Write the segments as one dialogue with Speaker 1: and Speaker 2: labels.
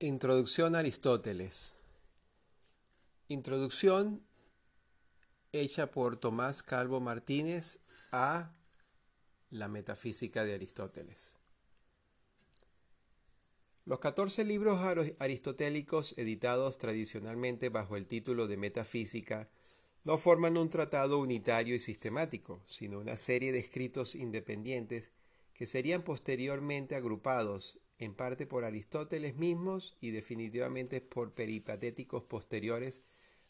Speaker 1: Introducción a Aristóteles. Introducción hecha por Tomás Calvo Martínez a la metafísica de Aristóteles. Los 14 libros aristotélicos editados tradicionalmente bajo el título de Metafísica no forman un tratado unitario y sistemático, sino una serie de escritos independientes que serían posteriormente agrupados en parte por Aristóteles mismos y definitivamente por peripatéticos posteriores,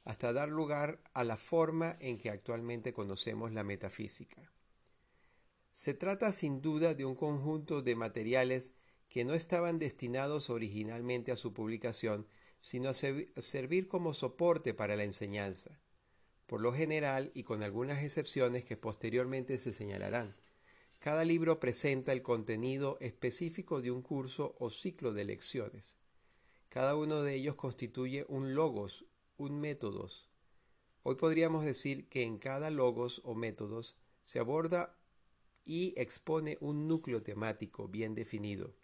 Speaker 1: hasta dar lugar a la forma en que actualmente conocemos la metafísica. Se trata sin duda de un conjunto de materiales que no estaban destinados originalmente a su publicación, sino a servir como soporte para la enseñanza, por lo general y con algunas excepciones que posteriormente se señalarán. Cada libro presenta el contenido específico de un curso o ciclo de lecciones. Cada uno de ellos constituye un logos, un métodos. Hoy podríamos decir que en cada logos o métodos se aborda y expone un núcleo temático bien definido.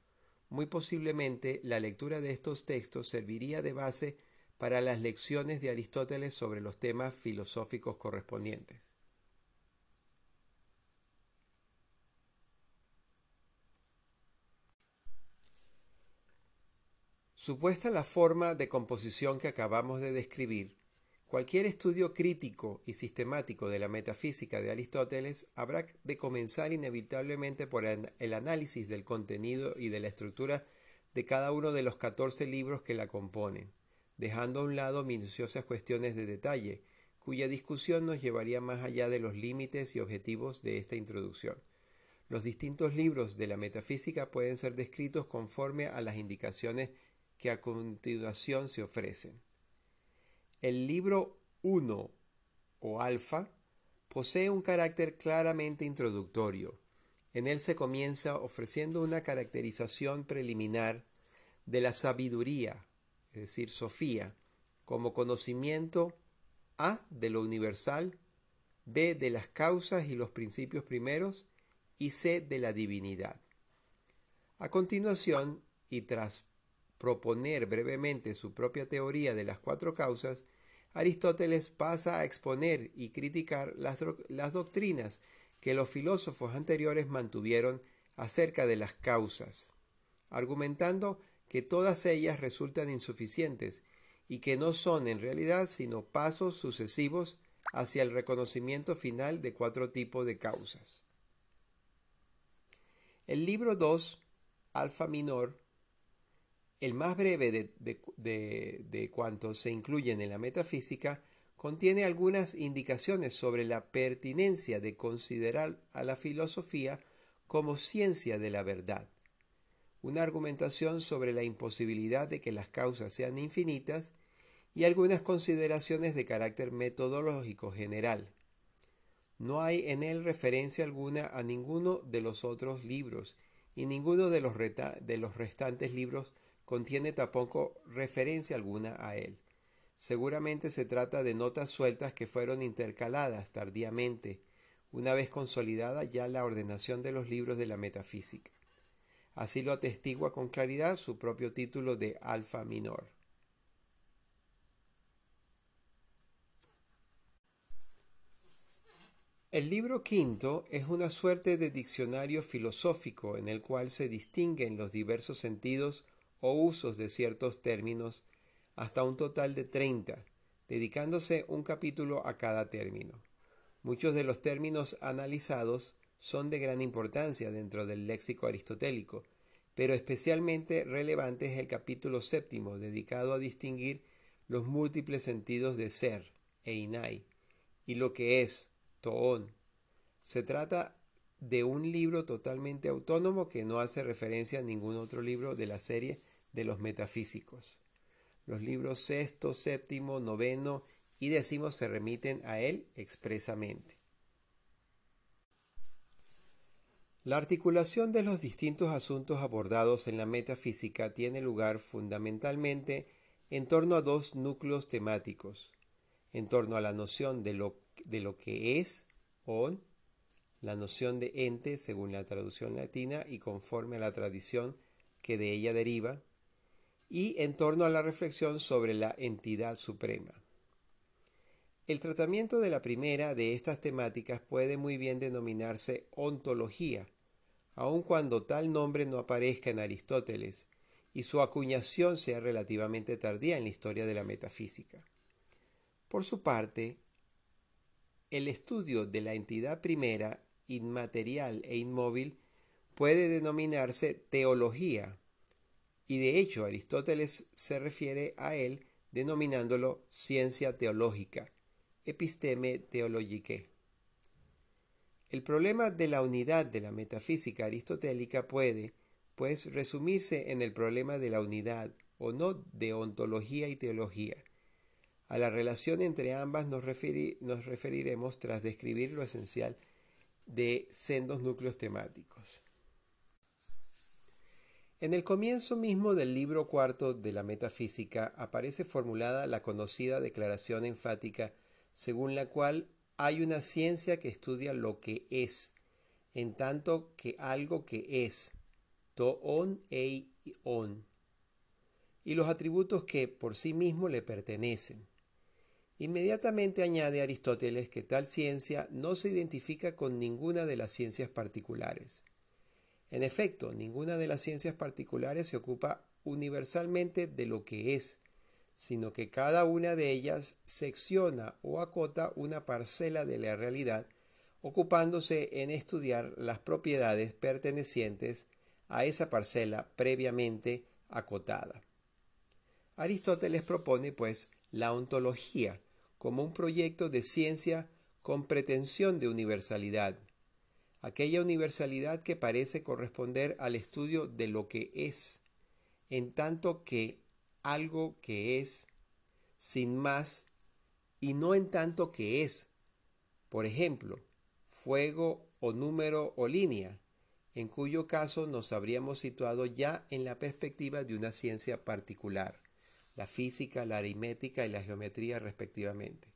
Speaker 1: Muy posiblemente la lectura de estos textos serviría de base para las lecciones de Aristóteles sobre los temas filosóficos correspondientes. Supuesta la forma de composición que acabamos de describir, cualquier estudio crítico y sistemático de la metafísica de Aristóteles habrá de comenzar inevitablemente por el análisis del contenido y de la estructura de cada uno de los 14 libros que la componen, dejando a un lado minuciosas cuestiones de detalle, cuya discusión nos llevaría más allá de los límites y objetivos de esta introducción. Los distintos libros de la metafísica pueden ser descritos conforme a las indicaciones que a continuación se ofrecen. El libro 1 o alfa posee un carácter claramente introductorio. En él se comienza ofreciendo una caracterización preliminar de la sabiduría, es decir, Sofía, como conocimiento A de lo universal, B de las causas y los principios primeros y C de la divinidad. A continuación, y tras proponer brevemente su propia teoría de las cuatro causas, Aristóteles pasa a exponer y criticar las, las, doctrinas que los filósofos anteriores mantuvieron acerca de las causas, argumentando que todas ellas resultan insuficientes y que no son en realidad sino pasos sucesivos hacia el reconocimiento final de cuatro tipos de causas. El libro 2, Alfa Minor, el más breve de, cuantos se incluyen en la metafísica contiene algunas indicaciones sobre la pertinencia de considerar a la filosofía como ciencia de la verdad, una argumentación sobre la imposibilidad de que las causas sean infinitas y algunas consideraciones de carácter metodológico general. No hay en él referencia alguna a ninguno de los otros libros y ninguno de los, de los restantes libros contiene tampoco referencia alguna a él. Seguramente se trata de notas sueltas que fueron intercaladas tardíamente, una vez consolidada ya la ordenación de los libros de la metafísica. Así lo atestigua con claridad su propio título de Alfa Minor. El libro quinto es una suerte de diccionario filosófico en el cual se distinguen los diversos sentidos o usos de ciertos términos hasta un total de 30, dedicándose un capítulo a cada término. Muchos de los términos analizados son de gran importancia dentro del léxico aristotélico, pero especialmente relevante es el capítulo séptimo dedicado a distinguir los múltiples sentidos de ser e inai y lo que es toón. Se trata de un libro totalmente autónomo que no hace referencia a ningún otro libro de la serie de los metafísicos. Los libros sexto, séptimo, noveno y décimo se remiten a él expresamente. La articulación de los distintos asuntos abordados en la metafísica tiene lugar fundamentalmente en torno a dos núcleos temáticos, en torno a la noción de lo, de lo que es, on, la noción de ente según la traducción latina y conforme a la tradición que de ella deriva, y en torno a la reflexión sobre la entidad suprema. El tratamiento de la primera de estas temáticas puede muy bien denominarse ontología, aun cuando tal nombre no aparezca en Aristóteles y su acuñación sea relativamente tardía en la historia de la metafísica. Por su parte, el estudio de la entidad primera, inmaterial e inmóvil, puede denominarse teología, y de hecho Aristóteles se refiere a él denominándolo ciencia teológica, episteme theologique. El problema de la unidad de la metafísica aristotélica puede, pues, resumirse en el problema de la unidad o no de ontología y teología. A la relación entre ambas nos referiremos tras describir lo esencial de sendos núcleos temáticos. En el comienzo mismo del libro cuarto de la metafísica aparece formulada la conocida declaración enfática según la cual hay una ciencia que estudia lo que es, en tanto que algo que es, to on ei on, y los atributos que por sí mismo le pertenecen. Inmediatamente añade Aristóteles que tal ciencia no se identifica con ninguna de las ciencias particulares en efecto, ninguna de las ciencias particulares se ocupa universalmente de lo que es, sino que cada una de ellas secciona o acota una parcela de la realidad, ocupándose en estudiar las propiedades pertenecientes a esa parcela previamente acotada. Aristóteles propone, pues, la ontología como un proyecto de ciencia con pretensión de universalidad, aquella universalidad que parece corresponder al estudio de lo que es, en tanto que algo que es, sin más, y no en tanto que es, por ejemplo, fuego o número o línea, en cuyo caso nos habríamos situado ya en la perspectiva de una ciencia particular, la física, la aritmética y la geometría respectivamente.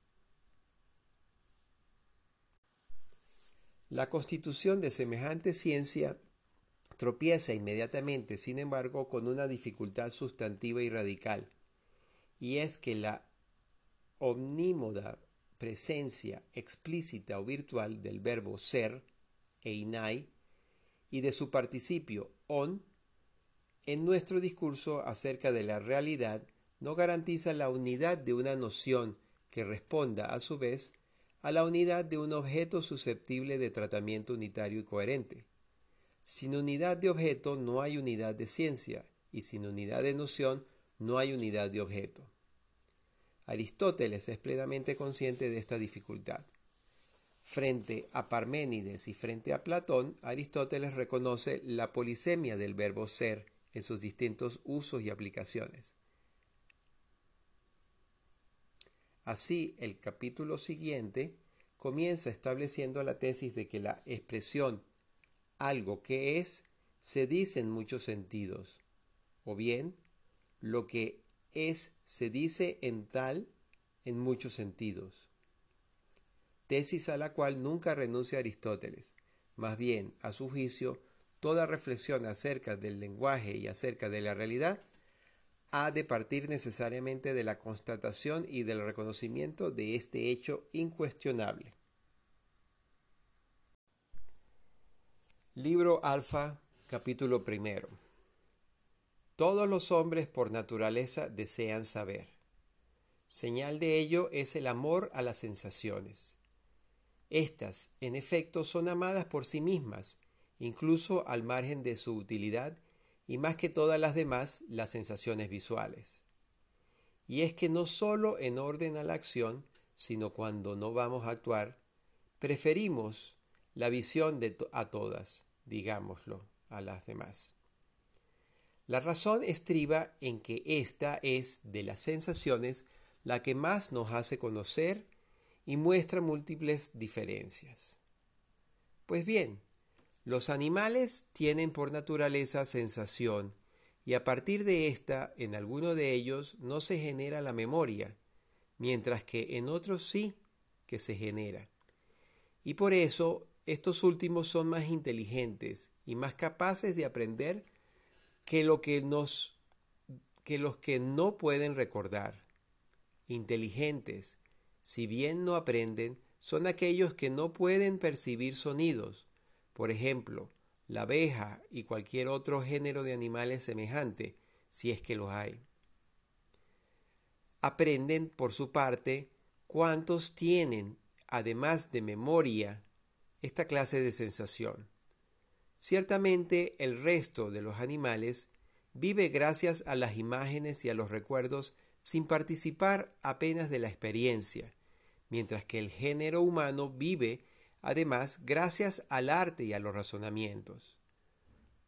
Speaker 1: La constitución de semejante ciencia tropieza inmediatamente, sin embargo, con una dificultad sustantiva y radical, y es que la omnímoda presencia explícita o virtual del verbo ser, einai, y de su participio on, en nuestro discurso acerca de la realidad no garantiza la unidad de una noción que responda a su vez a la unidad de un objeto susceptible de tratamiento unitario y coherente. Sin unidad de objeto no hay unidad de ciencia, y sin unidad de noción no hay unidad de objeto. Aristóteles es plenamente consciente de esta dificultad. Frente a Parménides y frente a Platón, Aristóteles reconoce la polisemia del verbo ser en sus distintos usos y aplicaciones. Así, el capítulo siguiente comienza estableciendo la tesis de que la expresión algo que es se dice en muchos sentidos, o bien lo que es se dice en tal en muchos sentidos. Tesis a la cual nunca renuncia Aristóteles. Más bien, a su juicio, toda reflexión acerca del lenguaje y acerca de la realidad ha de partir necesariamente de la constatación y del reconocimiento de este hecho incuestionable. Libro Alfa, capítulo primero. Todos los hombres por naturaleza desean saber. Señal de ello es el amor a las sensaciones. Estas, en efecto, son amadas por sí mismas, incluso al margen de su utilidad y más que todas las demás las sensaciones visuales. Y es que no sólo en orden a la acción, sino cuando no vamos a actuar, preferimos la visión de a todas, digámoslo, a las demás. La razón estriba en que esta es de las sensaciones la que más nos hace conocer y muestra múltiples diferencias. Pues bien, los animales tienen por naturaleza sensación y a partir de esta, en alguno de ellos no se genera la memoria, mientras que en otros sí que se genera. Y por eso estos últimos son más inteligentes y más capaces de aprender que lo que nos que los que no pueden recordar, inteligentes, si bien no aprenden, son aquellos que no pueden percibir sonidos. Por ejemplo, la abeja y cualquier otro género de animales semejante, si es que los hay. Aprenden, por su parte, cuántos tienen, además de memoria, esta clase de sensación. Ciertamente el resto de los animales vive gracias a las imágenes y a los recuerdos sin participar apenas de la experiencia, mientras que el género humano vive además gracias al arte y a los razonamientos.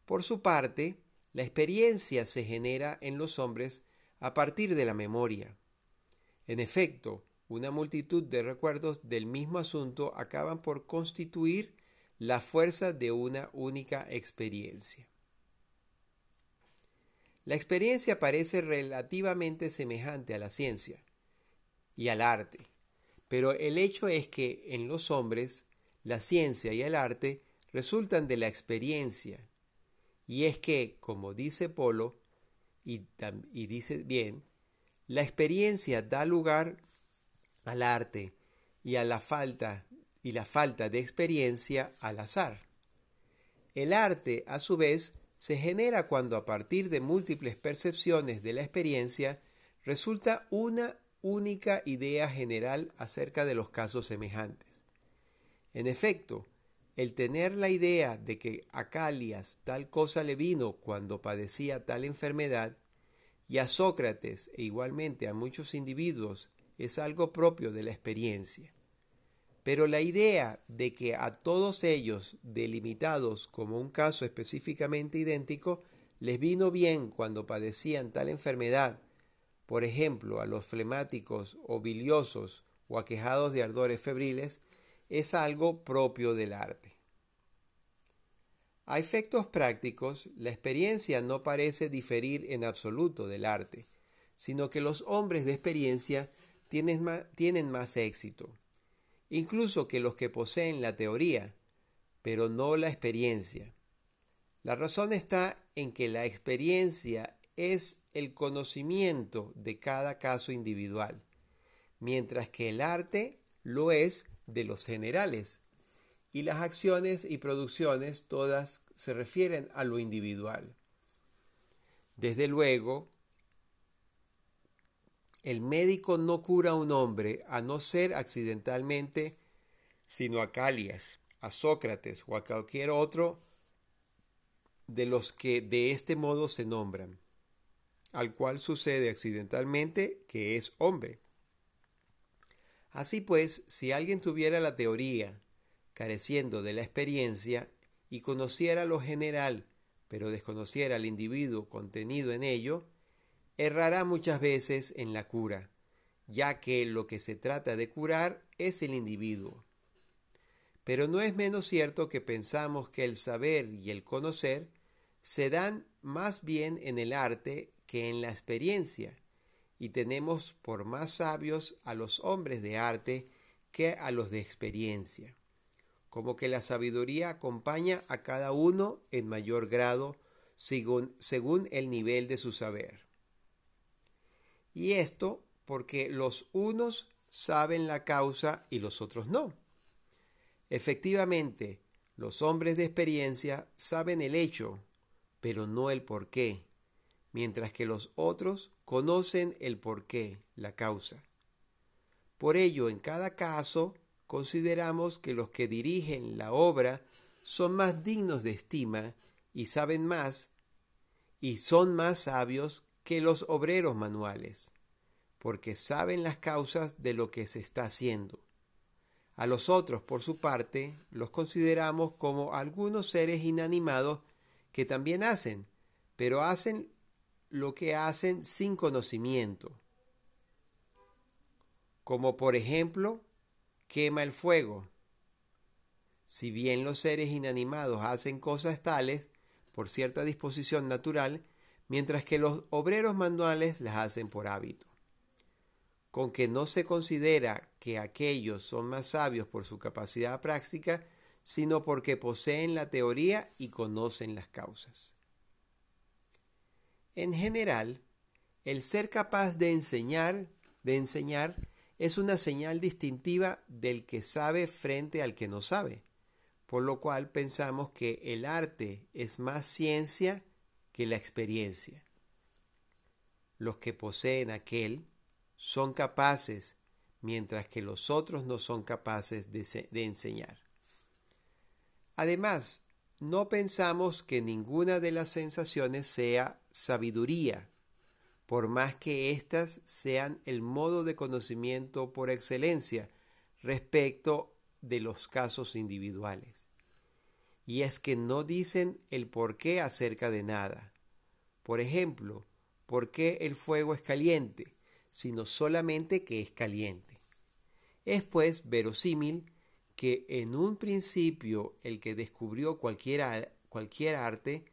Speaker 1: Por su parte, la experiencia se genera en los hombres a partir de la memoria. En efecto, una multitud de recuerdos del mismo asunto acaban por constituir la fuerza de una única experiencia. La experiencia parece relativamente semejante a la ciencia y al arte, pero el hecho es que en los hombres la ciencia y el arte resultan de la experiencia, y es que, como dice Polo, y, dice bien, la experiencia da lugar al arte y a la falta y la falta de experiencia al azar. El arte, a su vez, se genera cuando a partir de múltiples percepciones de la experiencia resulta una única idea general acerca de los casos semejantes. En efecto, el tener la idea de que a Calias tal cosa le vino cuando padecía tal enfermedad, y a Sócrates e igualmente a muchos individuos es algo propio de la experiencia. Pero la idea de que a todos ellos, delimitados como un caso específicamente idéntico, les vino bien cuando padecían tal enfermedad, por ejemplo, a los flemáticos o biliosos o aquejados de ardores febriles, es algo propio del arte. A efectos prácticos, la experiencia no parece diferir en absoluto del arte, sino que los hombres de experiencia tienen más, tienen más éxito, incluso que los que poseen la teoría, pero no la experiencia. La razón está en que la experiencia es el conocimiento de cada caso individual, mientras que el arte lo es de los generales, y las acciones y producciones todas se refieren a lo individual. Desde luego, el médico no cura a un hombre a no ser accidentalmente, sino a Calias, a Sócrates o a cualquier otro de los que de este modo se nombran, al cual sucede accidentalmente que es hombre. Así pues, si alguien tuviera la teoría, careciendo de la experiencia, y conociera lo general, pero desconociera al individuo contenido en ello, errará muchas veces en la cura, ya que lo que se trata de curar es el individuo. Pero no es menos cierto que pensamos que el saber y el conocer se dan más bien en el arte que en la experiencia, y tenemos por más sabios a los hombres de arte que a los de experiencia, como que la sabiduría acompaña a cada uno en mayor grado según, según el nivel de su saber. Y esto porque los unos saben la causa y los otros no. Efectivamente, los hombres de experiencia saben el hecho, pero no el por qué, mientras que los otros conocen el porqué, la causa. Por ello, en cada caso, consideramos que los que dirigen la obra son más dignos de estima y saben más y son más sabios que los obreros manuales, porque saben las causas de lo que se está haciendo. A los otros, por su parte, los consideramos como algunos seres inanimados que también hacen, pero hacen lo que hacen sin conocimiento, como por ejemplo quema el fuego. Si bien los seres inanimados hacen cosas tales por cierta disposición natural, mientras que los obreros manuales las hacen por hábito. Con que no se considera que aquellos son más sabios por su capacidad práctica, sino porque poseen la teoría y conocen las causas. En general, El ser capaz de enseñar, de enseñar, es una señal distintiva del que sabe frente al que no sabe, por lo cual pensamos que el arte es más ciencia que la experiencia. Los que poseen aquel son capaces, mientras que los otros no son capaces de, de enseñar. Además, no pensamos que ninguna de las sensaciones sea sabiduría, por más que éstas sean el modo de conocimiento por excelencia respecto de los casos individuales. Y es que no dicen el por qué acerca de nada. Por ejemplo, por qué el fuego es caliente, sino solamente que es caliente. Es pues verosímil que en un principio el que descubrió cualquier, cualquier arte,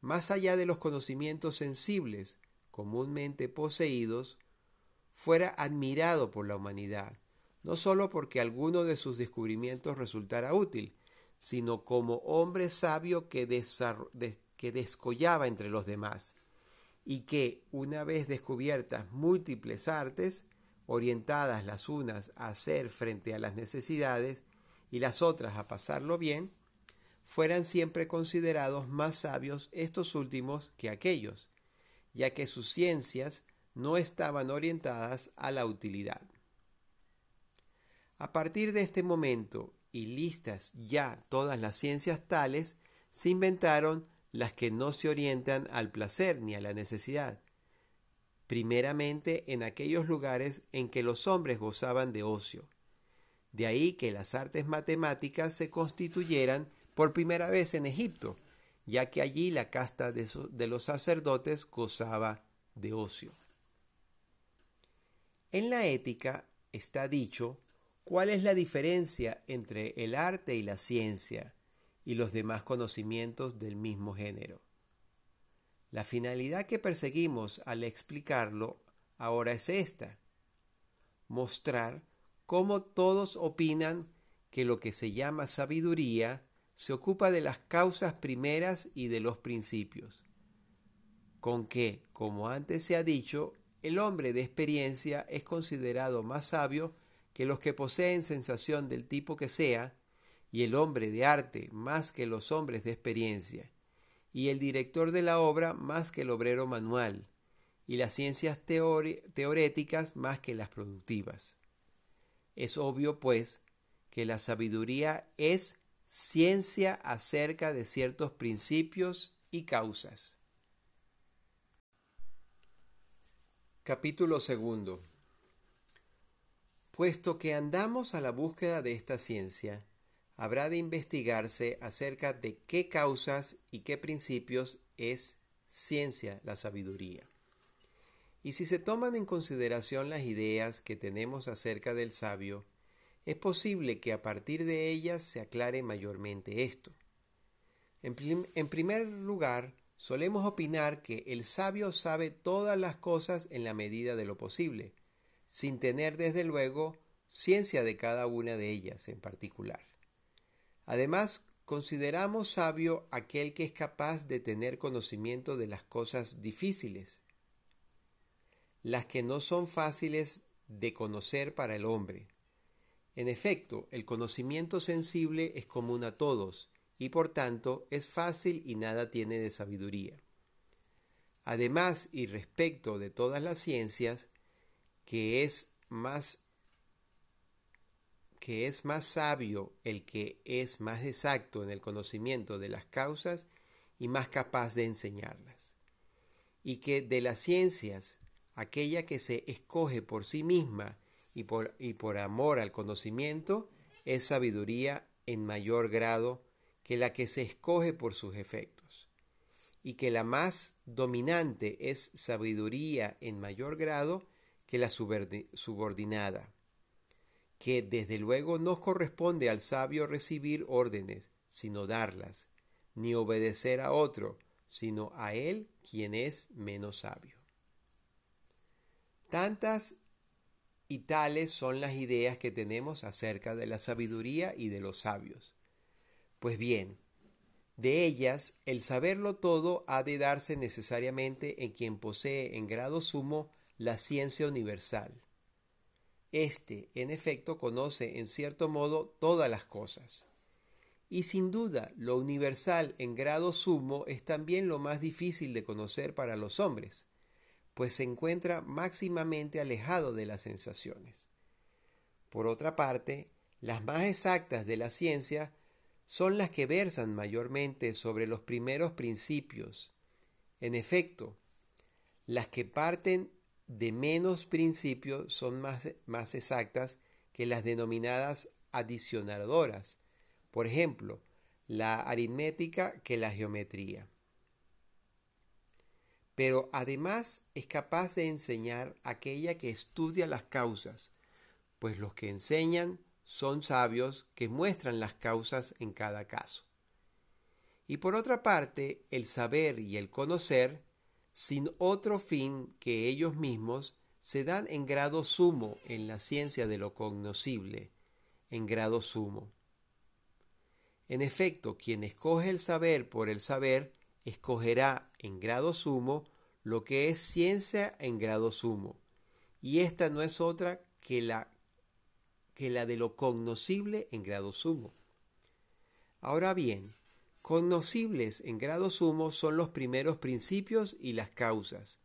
Speaker 1: más allá de los conocimientos sensibles, comúnmente poseídos, fuera admirado por la humanidad, no sólo porque alguno de sus descubrimientos resultara útil, sino como hombre sabio que, que descollaba entre los demás, y que, una vez descubiertas múltiples artes, orientadas las unas a hacer frente a las necesidades y las otras a pasarlo bien, fueran siempre considerados más sabios estos últimos que aquellos, ya que sus ciencias no estaban orientadas a la utilidad. A partir de este momento, y listas ya todas las ciencias tales, se inventaron las que no se orientan al placer ni a la necesidad, primeramente en aquellos lugares en que los hombres gozaban de ocio. De ahí que las artes matemáticas se constituyeran por primera vez en Egipto, ya que allí la casta de, los sacerdotes gozaba de ocio. En la ética está dicho cuál es la diferencia entre el arte y la ciencia y los demás conocimientos del mismo género. La finalidad que perseguimos al explicarlo ahora es esta, mostrar cómo todos opinan que lo que se llama sabiduría se ocupa de las causas primeras y de los principios, con que, como antes se ha dicho, el hombre de experiencia es considerado más sabio que los que poseen sensación del tipo que sea, y el hombre de arte más que los hombres de experiencia, y el director de la obra más que el obrero manual, y las ciencias teoréticas más que las productivas. Es obvio, pues, que la sabiduría es ciencia acerca de ciertos principios y causas. Capítulo segundo. Puesto que andamos a la búsqueda de esta ciencia, habrá de investigarse acerca de qué causas y qué principios es ciencia la sabiduría. Y si se toman en consideración las ideas que tenemos acerca del sabio, es posible que a partir de ellas se aclare mayormente esto. En, primer lugar, solemos opinar que el sabio sabe todas las cosas en la medida de lo posible, sin tener desde luego ciencia de cada una de ellas en particular. Además, consideramos sabio aquel que es capaz de tener conocimiento de las cosas difíciles, las que no son fáciles de conocer para el hombre, en efecto, el conocimiento sensible es común a todos, y por tanto es fácil y nada tiene de sabiduría. Además, y respecto de todas las ciencias, que es más que es más sabio el que es más exacto en el conocimiento de las causas y más capaz de enseñarlas. Y que de las ciencias, aquella que se escoge por sí misma y por, y por amor al conocimiento es sabiduría en mayor grado que la que se escoge por sus efectos, y que la más dominante es sabiduría en mayor grado que la subordinada, que desde luego no corresponde al sabio recibir órdenes, sino darlas, ni obedecer a otro, sino a él quien es menos sabio. Tantas y tales son las ideas que tenemos acerca de la sabiduría y de los sabios. Pues bien, De ellas, el saberlo todo ha de darse necesariamente en quien posee en grado sumo la ciencia universal. Este, en efecto, conoce en cierto modo todas las cosas. Y sin duda, lo universal en grado sumo es también lo más difícil de conocer para los hombres, pues se encuentra máximamente alejado de las sensaciones. Por otra parte, las más exactas de la ciencia son las que versan mayormente sobre los primeros principios. En efecto, las que parten de menos principios son más, más exactas que las denominadas adicionadoras, por ejemplo, la aritmética que la geometría. Pero además es capaz de enseñar aquella que estudia las causas, pues los que enseñan son sabios que muestran las causas en cada caso. Y por otra parte, el saber y el conocer, sin otro fin que ellos mismos, se dan en grado sumo en la ciencia de lo cognoscible, en grado sumo. En efecto, quien escoge el saber por el saber, escogerá en grado sumo lo que es ciencia en grado sumo. Y esta no es otra que la que la de lo cognoscible en grado sumo. Ahora bien, cognoscibles en grado sumo son los primeros principios y las causas,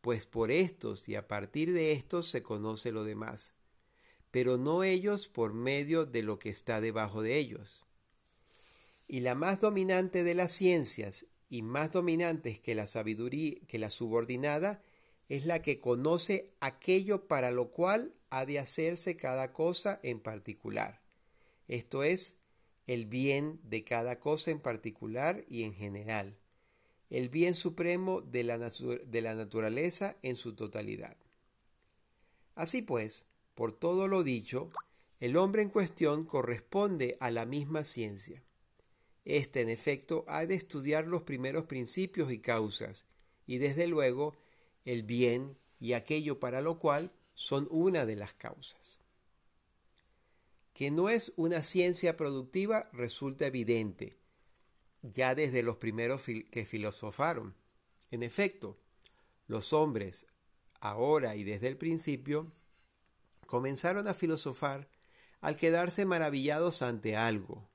Speaker 1: pues por estos y a partir de estos se conoce lo demás, pero no ellos por medio de lo que está debajo de ellos. Y la más dominante de las ciencias y más dominantes que la sabiduría que la subordinada es la que conoce aquello para lo cual ha de hacerse cada cosa en particular. Esto es, el bien de cada cosa en particular y en general, el bien supremo de la, de la naturaleza en su totalidad. Así pues, por todo lo dicho, el hombre en cuestión corresponde a la misma ciencia. Este, en efecto, ha de estudiar los primeros principios y causas, y desde luego el bien y aquello para lo cual son una de las causas. Que no es una ciencia productiva resulta evidente, ya desde los primeros que filosofaron. En efecto, los hombres, ahora y desde el principio, comenzaron a filosofar al quedarse maravillados ante algo,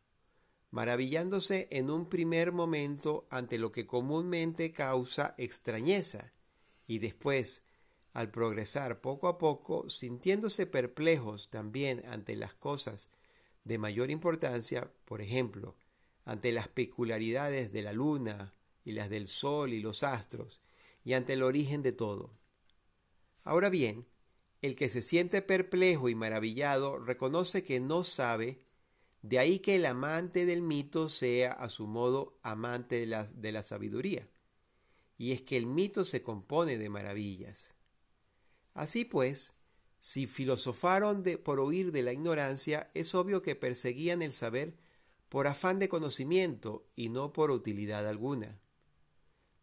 Speaker 1: maravillándose en un primer momento ante lo que comúnmente causa extrañeza, y después, al progresar poco a poco, sintiéndose perplejos también ante las cosas de mayor importancia, por ejemplo, ante las peculiaridades de la luna y las del sol y los astros, y ante el origen de todo. Ahora bien, el que se siente perplejo y maravillado reconoce que no sabe, de ahí que el amante del mito sea a su modo amante de la, de la sabiduría. Y es que el mito se compone de maravillas. Así pues, si filosofaron de, por huir de la ignorancia, es obvio que perseguían el saber por afán de conocimiento y no por utilidad alguna.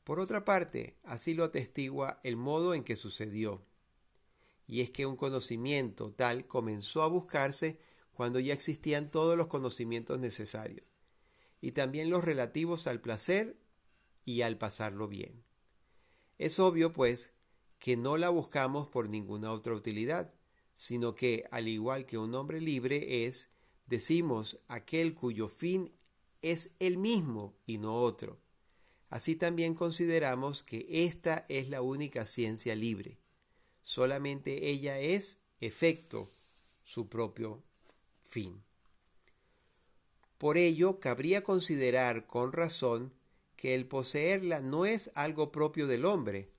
Speaker 1: Por otra parte, así lo atestigua el modo en que sucedió. Y es que un conocimiento tal comenzó a buscarse cuando ya existían todos los conocimientos necesarios, y también los relativos al placer y al pasarlo bien. Es obvio, pues, que no la buscamos por ninguna otra utilidad, sino que, al igual que un hombre libre es, decimos, aquel cuyo fin es el mismo y no otro. Así también consideramos que esta es la única ciencia libre. Solamente ella es efecto, su propio fin. Por ello, cabría considerar con razón que el poseerla no es algo propio del hombre,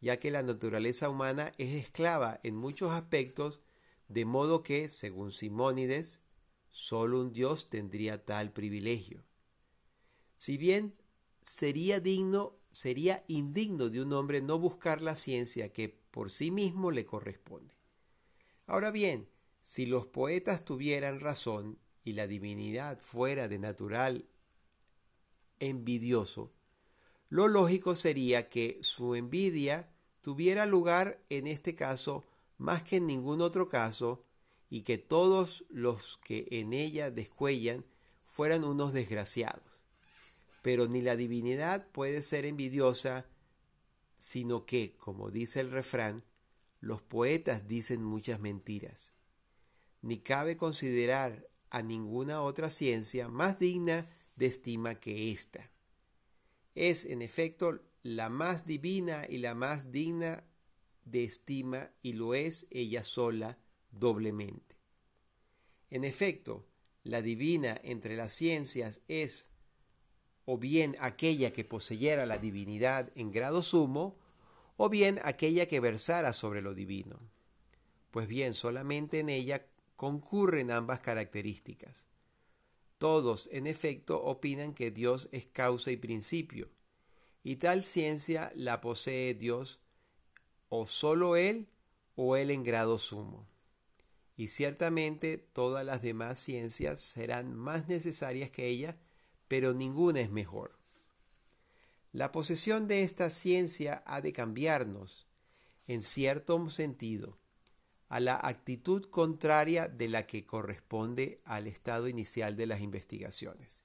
Speaker 1: ya que la naturaleza humana es esclava en muchos aspectos, de modo que, según Simónides, solo un Dios tendría tal privilegio. Si bien sería digno, sería indigno de un hombre no buscar la ciencia que por sí mismo le corresponde. Ahora bien, si los poetas tuvieran razón y la divinidad fuera de natural envidioso, lo lógico sería que su envidia tuviera lugar en este caso más que en ningún otro caso y que todos los que en ella descuellan fueran unos desgraciados. pero ni la divinidad puede ser envidiosa, sino que, como dice el refrán, los poetas dicen muchas mentiras. Ni cabe considerar a ninguna otra ciencia más digna de estima que ésta. Es, en efecto, la más divina y la más digna de estima y lo es ella sola doblemente. En efecto, la divina entre las ciencias es o bien aquella que poseyera la divinidad en grado sumo, o bien aquella que versara sobre lo divino. Pues bien, solamente en ella concurren ambas características. Todos, en efecto, opinan que Dios es causa y principio, y tal ciencia la posee Dios o solo Él o Él en grado sumo. Y ciertamente todas las demás ciencias serán más necesarias que ella, pero ninguna es mejor. La posesión de esta ciencia ha de cambiarnos, en cierto sentido, a la actitud contraria de la que corresponde al estado inicial de las investigaciones.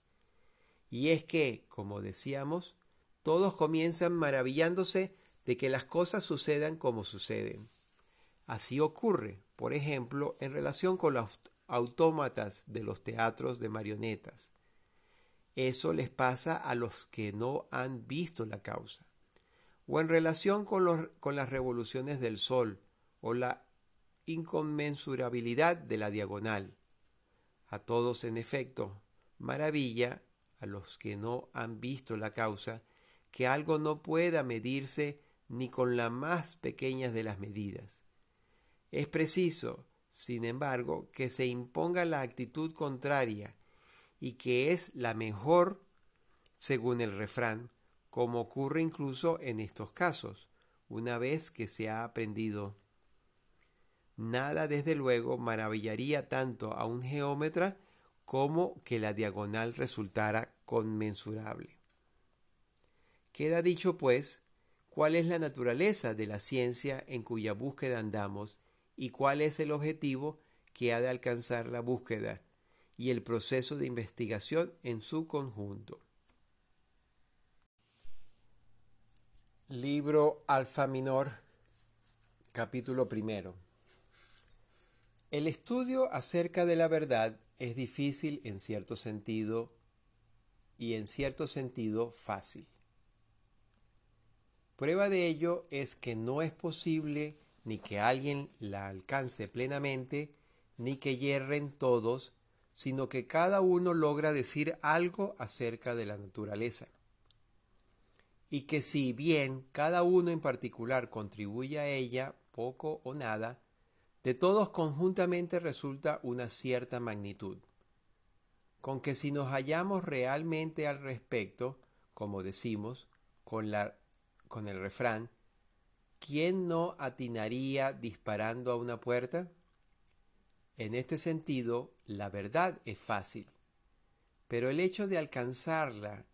Speaker 1: Y es que, como decíamos, todos comienzan maravillándose de que las cosas sucedan como suceden. Así ocurre, por ejemplo, en relación con los autómatas de los teatros de marionetas. Eso les pasa a los que no han visto la causa. O en relación con, con las revoluciones del Sol o la inconmensurabilidad de la diagonal. A todos, en efecto, maravilla a los que no han visto la causa que algo no pueda medirse ni con la más pequeña de las medidas. Es preciso, sin embargo, que se imponga la actitud contraria y que es la mejor, según el refrán, como ocurre incluso en estos casos, una vez que se ha aprendido. Nada, desde luego, maravillaría tanto a un geómetra como que la diagonal resultara conmensurable. Queda dicho, pues, cuál es la naturaleza de la ciencia en cuya búsqueda andamos y cuál es el objetivo que ha de alcanzar la búsqueda y el proceso de investigación en su conjunto. Libro Alfa Minor, capítulo primero. El estudio acerca de la verdad es difícil en cierto sentido y en cierto sentido fácil. Prueba de ello es que no es posible ni que alguien la alcance plenamente, ni que yerren todos, sino que cada uno logra decir algo acerca de la naturaleza. Y que si bien cada uno en particular contribuye a ella poco o nada, de todos conjuntamente resulta una cierta magnitud. Con que si nos hallamos realmente al respecto, como decimos, con la con el refrán, ¿quién no atinaría disparando a una puerta? En este sentido, la verdad es fácil, pero el hecho de alcanzarla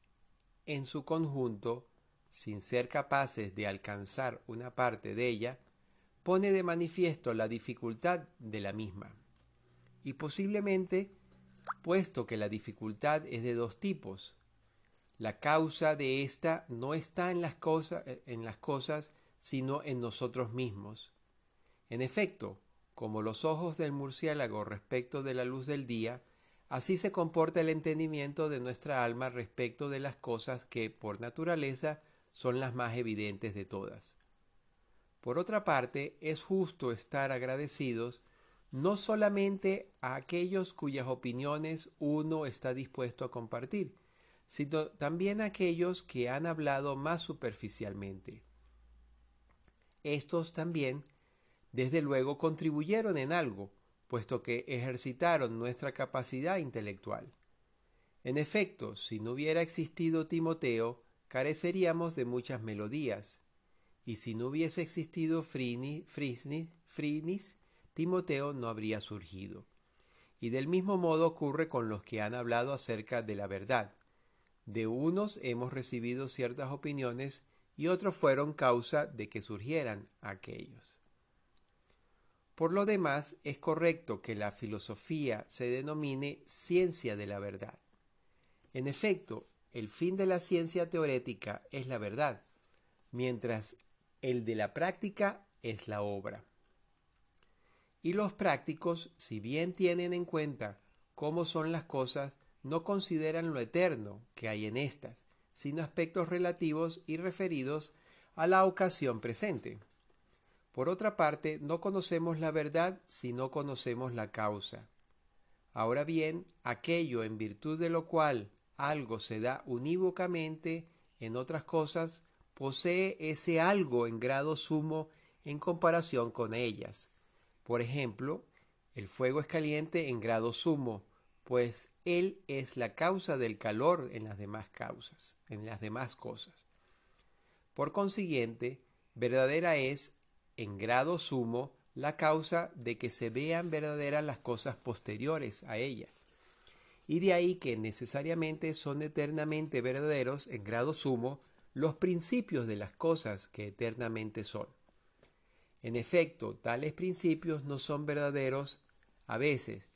Speaker 1: en su conjunto, sin ser capaces de alcanzar una parte de ella, pone de manifiesto la dificultad de la misma. Y posiblemente, puesto que la dificultad es de dos tipos, la causa de esta no está en las, cosas, en las cosas, sino en nosotros mismos. En efecto, como los ojos del murciélago respecto de la luz del día, así se comporta el entendimiento de nuestra alma respecto de las cosas que, por naturaleza, son las más evidentes de todas. Por otra parte, es justo estar agradecidos no solamente a aquellos cuyas opiniones uno está dispuesto a compartir, sino también aquellos que han hablado más superficialmente. Estos también, desde luego, contribuyeron en algo, puesto que ejercitaron nuestra capacidad intelectual. En efecto, si no hubiera existido Timoteo, careceríamos de muchas melodías, y si no hubiese existido Frinis, Timoteo no habría surgido. Y del mismo modo ocurre con los que han hablado acerca de la verdad. De unos hemos recibido ciertas opiniones y otros fueron causa de que surgieran aquellos. Por lo demás, es correcto que la filosofía se denomine ciencia de la verdad. En efecto, el fin de la ciencia teorética es la verdad, mientras el de la práctica es la obra. Y los prácticos, si bien tienen en cuenta cómo son las cosas, no consideran lo eterno que hay en éstas, sino aspectos relativos y referidos a la ocasión presente. Por otra parte, no conocemos la verdad si no conocemos la causa. Ahora bien, aquello en virtud de lo cual algo se da unívocamente en otras cosas, posee ese algo en grado sumo en comparación con ellas. Por ejemplo, el fuego es caliente en grado sumo, pues él es la causa del calor en las demás causas, en las demás cosas. Por consiguiente, verdadera es en grado sumo la causa de que se vean verdaderas las cosas posteriores a ella. Y de ahí que necesariamente son eternamente verdaderos en grado sumo los principios de las cosas que eternamente son. En efecto, tales principios no son verdaderos a veces,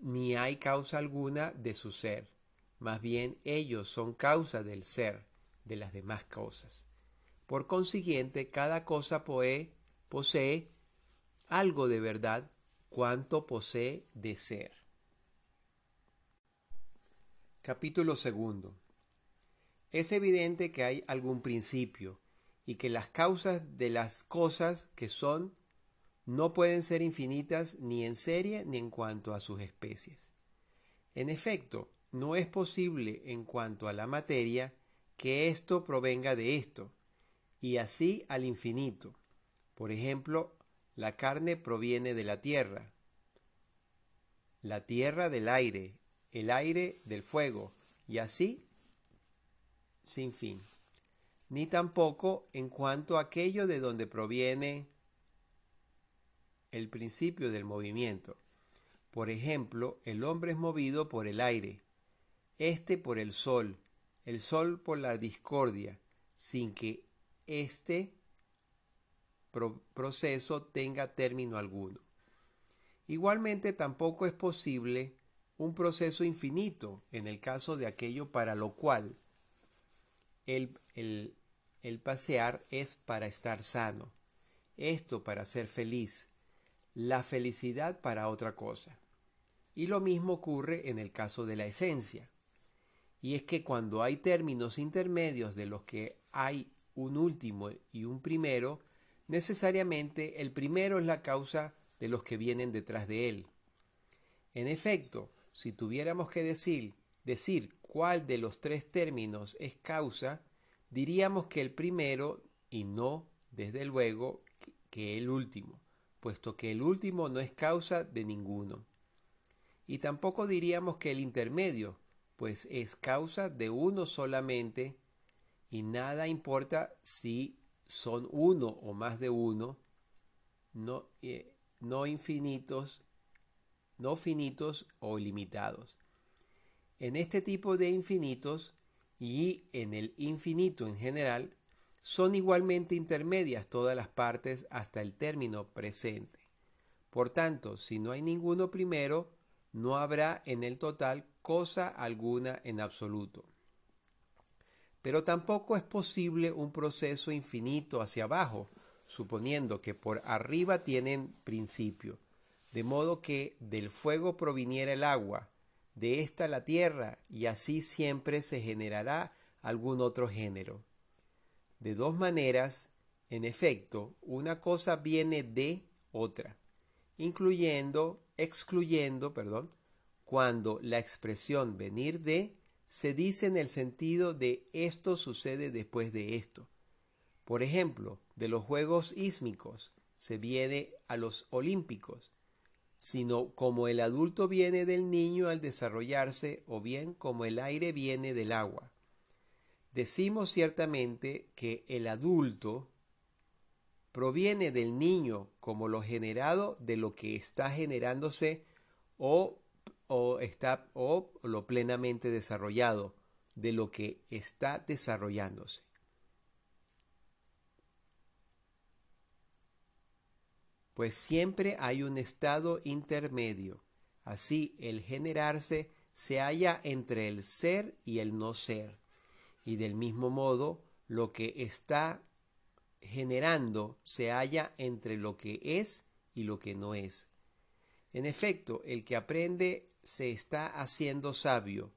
Speaker 1: ni hay causa alguna de su ser, más bien ellos son causa del ser de las demás cosas. Por consiguiente, cada cosa posee algo de verdad cuanto posee de ser. Capítulo segundo. Es evidente que hay algún principio y que las causas de las cosas que son no pueden ser infinitas ni en serie ni en cuanto a sus especies. En efecto, no es posible en cuanto a la materia que esto provenga de esto, y así al infinito, por ejemplo, la carne proviene de la tierra, la tierra del aire, el aire del fuego, y así sin fin. Ni tampoco en cuanto a aquello de donde proviene el principio del movimiento. Por ejemplo, el hombre es movido por el aire, este por el sol, el sol por la discordia, sin que éste proceso tenga término alguno. Igualmente tampoco es posible un proceso infinito en el caso de aquello para lo cual el, el, pasear es para estar sano, esto para ser feliz, la felicidad para otra cosa. Y lo mismo ocurre en el caso de la esencia. Y es que cuando hay términos intermedios de los que hay un último y un primero, necesariamente el primero es la causa de los que vienen detrás de él. En efecto, si tuviéramos que decir, decir cuál de los tres términos es causa, diríamos que el primero y no, desde luego, que el último, puesto que el último no es causa de ninguno. Y tampoco diríamos que el intermedio, pues es causa de uno solamente, y nada importa si son uno o más de uno, no, eh, no infinitos, no finitos o ilimitados. En este tipo de infinitos y en el infinito en general, son igualmente intermedias todas las partes hasta el término presente. Por tanto, si no hay ninguno primero, no habrá en el total cosa alguna en absoluto. Pero tampoco es posible un proceso infinito hacia abajo, suponiendo que por arriba tienen principio, de modo que del fuego proviniera el agua, de ésta la tierra, y así siempre se generará algún otro género. De dos maneras, en efecto, una cosa viene de otra, incluyendo, excluyendo, perdón, cuando la expresión venir de se dice en el sentido de esto sucede después de esto. Por ejemplo, de los Juegos Ísmicos se viene a los Olímpicos, sino como el adulto viene del niño al desarrollarse o bien como el aire viene del agua. Decimos ciertamente que el adulto proviene del niño como lo generado de lo que está generándose o o está o lo plenamente desarrollado de lo que está desarrollándose. Pues siempre hay un estado intermedio. Así el generarse se halla entre el ser y el no ser, y del mismo modo lo que está generando se halla entre lo que es y lo que no es. En efecto, el que aprende se está haciendo sabio,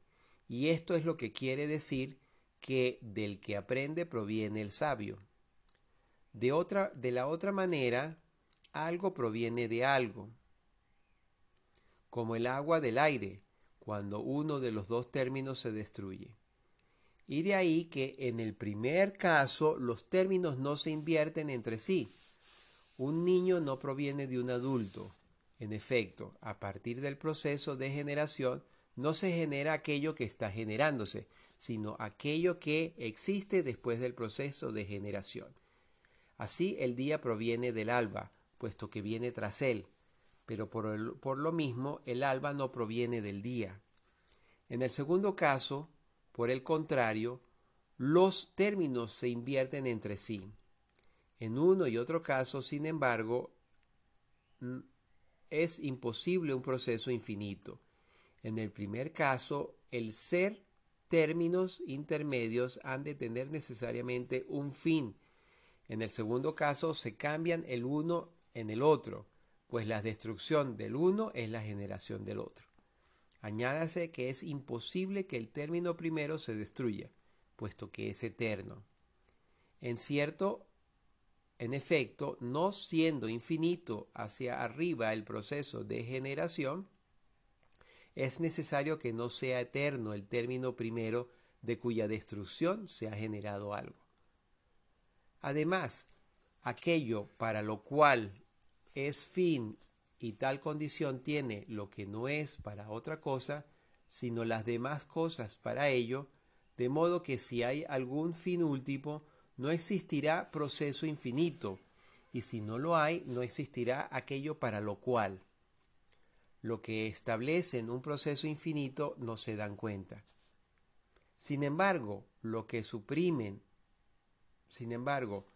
Speaker 1: y esto es lo que quiere decir que del que aprende proviene el sabio. De, otra, de la otra manera, algo proviene de algo, como el agua del aire, cuando uno de los dos términos se destruye. Y de ahí que en el primer caso los términos no se invierten entre sí. Un niño no proviene de un adulto. En efecto, a partir del proceso de generación no se genera aquello que está generándose, sino aquello que existe después del proceso de generación. Así el día proviene del alba, puesto que viene tras él, pero por, por lo mismo el alba no proviene del día. En el segundo caso, por el contrario, los términos se invierten entre sí. En uno y otro caso, sin embargo, es imposible un proceso infinito. En el primer caso, el ser términos intermedios han de tener necesariamente un fin. En el segundo caso, se cambian el uno en el otro, pues la destrucción del uno es la generación del otro. Añádase que es imposible que el término primero se destruya, puesto que es eterno. En cierto, en efecto, no siendo infinito hacia arriba el proceso de generación, es necesario que no sea eterno el término primero de cuya destrucción se ha generado algo. Además, aquello para lo cual es fin y tal condición tiene lo que no es para otra cosa, sino las demás cosas para ello, de modo que si hay algún fin último, no existirá proceso infinito, y si no lo hay, no existirá aquello para lo cual. Lo que establecen un proceso infinito no se dan cuenta. Sin embargo, lo que suprimen, sin embargo,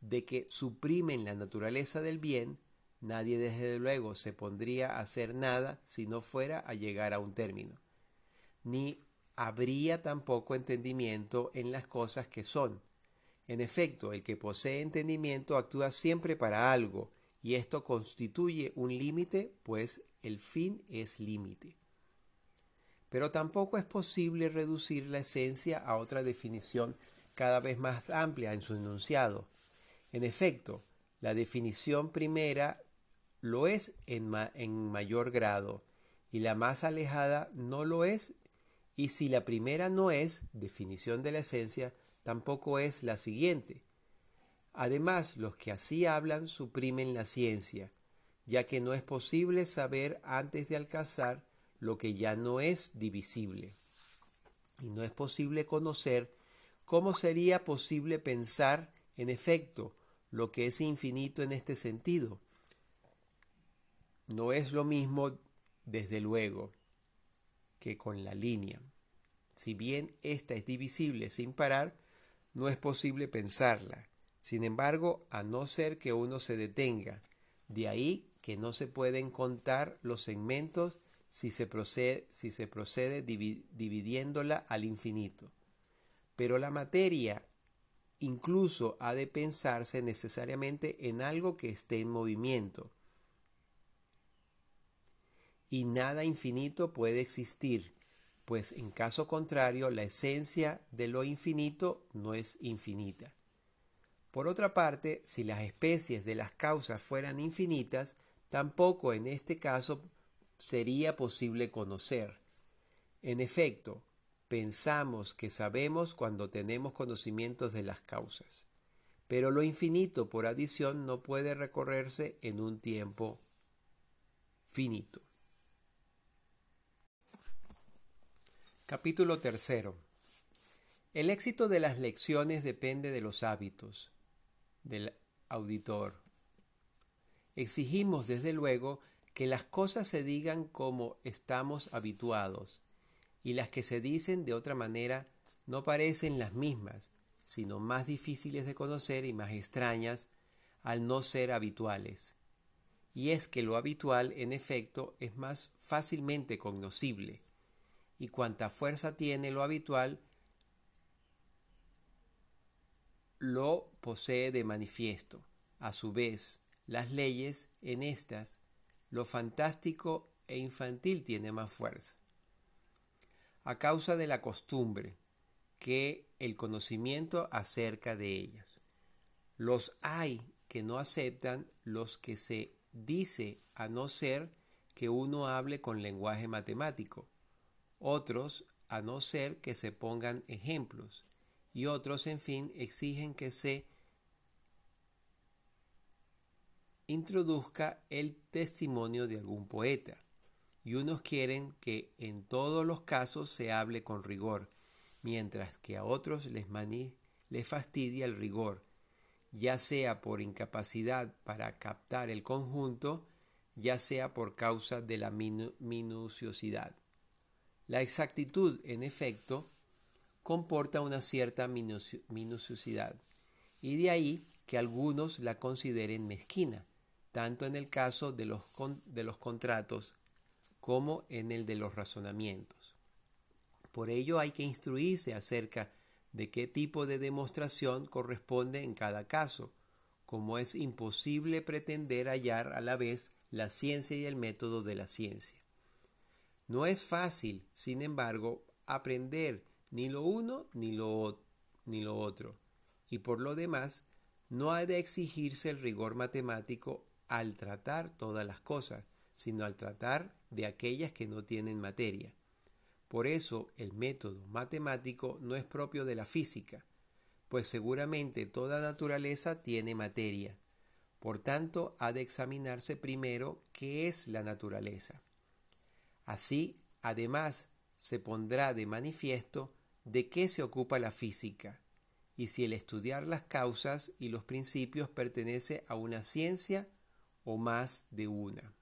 Speaker 1: de que suprimen la naturaleza del bien, Nadie desde luego se pondría a hacer nada si no fuera a llegar a un término. Ni habría tampoco entendimiento en las cosas que son. En efecto, el que posee entendimiento actúa siempre para algo, y esto constituye un límite, pues el fin es límite. Pero tampoco es posible reducir la esencia a otra definición cada vez más amplia en su enunciado. En efecto, la definición primera lo es en, mayor grado y la más alejada no lo es y si la primera no es definición de la esencia, tampoco es la siguiente. Además, los que así hablan suprimen la ciencia, ya que no es posible saber antes de alcanzar lo que ya no es divisible. Y no es posible conocer cómo sería posible pensar, en efecto, lo que es infinito en este sentido, no es lo mismo, desde luego, que con la línea. Si bien ésta es divisible sin parar, no es posible pensarla. Sin embargo, a no ser que uno se detenga, de ahí que no se pueden contar los segmentos si se procede, si se procede dividiéndola al infinito. Pero la materia incluso ha de pensarse necesariamente en algo que esté en movimiento, y nada infinito puede existir, pues en caso contrario la esencia de lo infinito no es infinita. Por otra parte, si las especies de las causas fueran infinitas, tampoco en este caso sería posible conocer. En efecto, pensamos que sabemos cuando tenemos conocimientos de las causas, pero lo infinito por adición no puede recorrerse en un tiempo finito. Capítulo tercero. El éxito de las lecciones depende de los hábitos del auditor. Exigimos, desde luego, que las cosas se digan como estamos habituados, y las que se dicen de otra manera no parecen las mismas, sino más difíciles de conocer y más extrañas al no ser habituales. Y es que lo habitual, en efecto, es más fácilmente cognoscible, y cuanta fuerza tiene lo habitual, lo posee de manifiesto. A su vez, las leyes en estas, lo fantástico e infantil tiene más fuerza. A causa de la costumbre que el conocimiento acerca de ellas. Los hay que no aceptan los que se dice a no ser que uno hable con lenguaje matemático, otros a no ser que se pongan ejemplos, y otros, en fin, exigen que se introduzca el testimonio de algún poeta, y unos quieren que en todos los casos se hable con rigor, mientras que a otros les, les fastidia el rigor, ya sea por incapacidad para captar el conjunto, ya sea por causa de la minuciosidad. La exactitud, en efecto, comporta una cierta minuciosidad, y de ahí que algunos la consideren mezquina, tanto en el caso de los, de los contratos como en el de los razonamientos. Por ello hay que instruirse acerca de qué tipo de demostración corresponde en cada caso, como es imposible pretender hallar a la vez la ciencia y el método de la ciencia. No es fácil, sin embargo, aprender ni lo uno ni lo, otro, y por lo demás, no ha de exigirse el rigor matemático al tratar todas las cosas, sino al tratar de aquellas que no tienen materia. Por eso el método matemático no es propio de la física, pues seguramente toda naturaleza tiene materia. Por tanto, ha de examinarse primero qué es la naturaleza. Así, además, se pondrá de manifiesto de qué se ocupa la física, y si el estudiar las causas y los principios pertenece a una ciencia o más de una.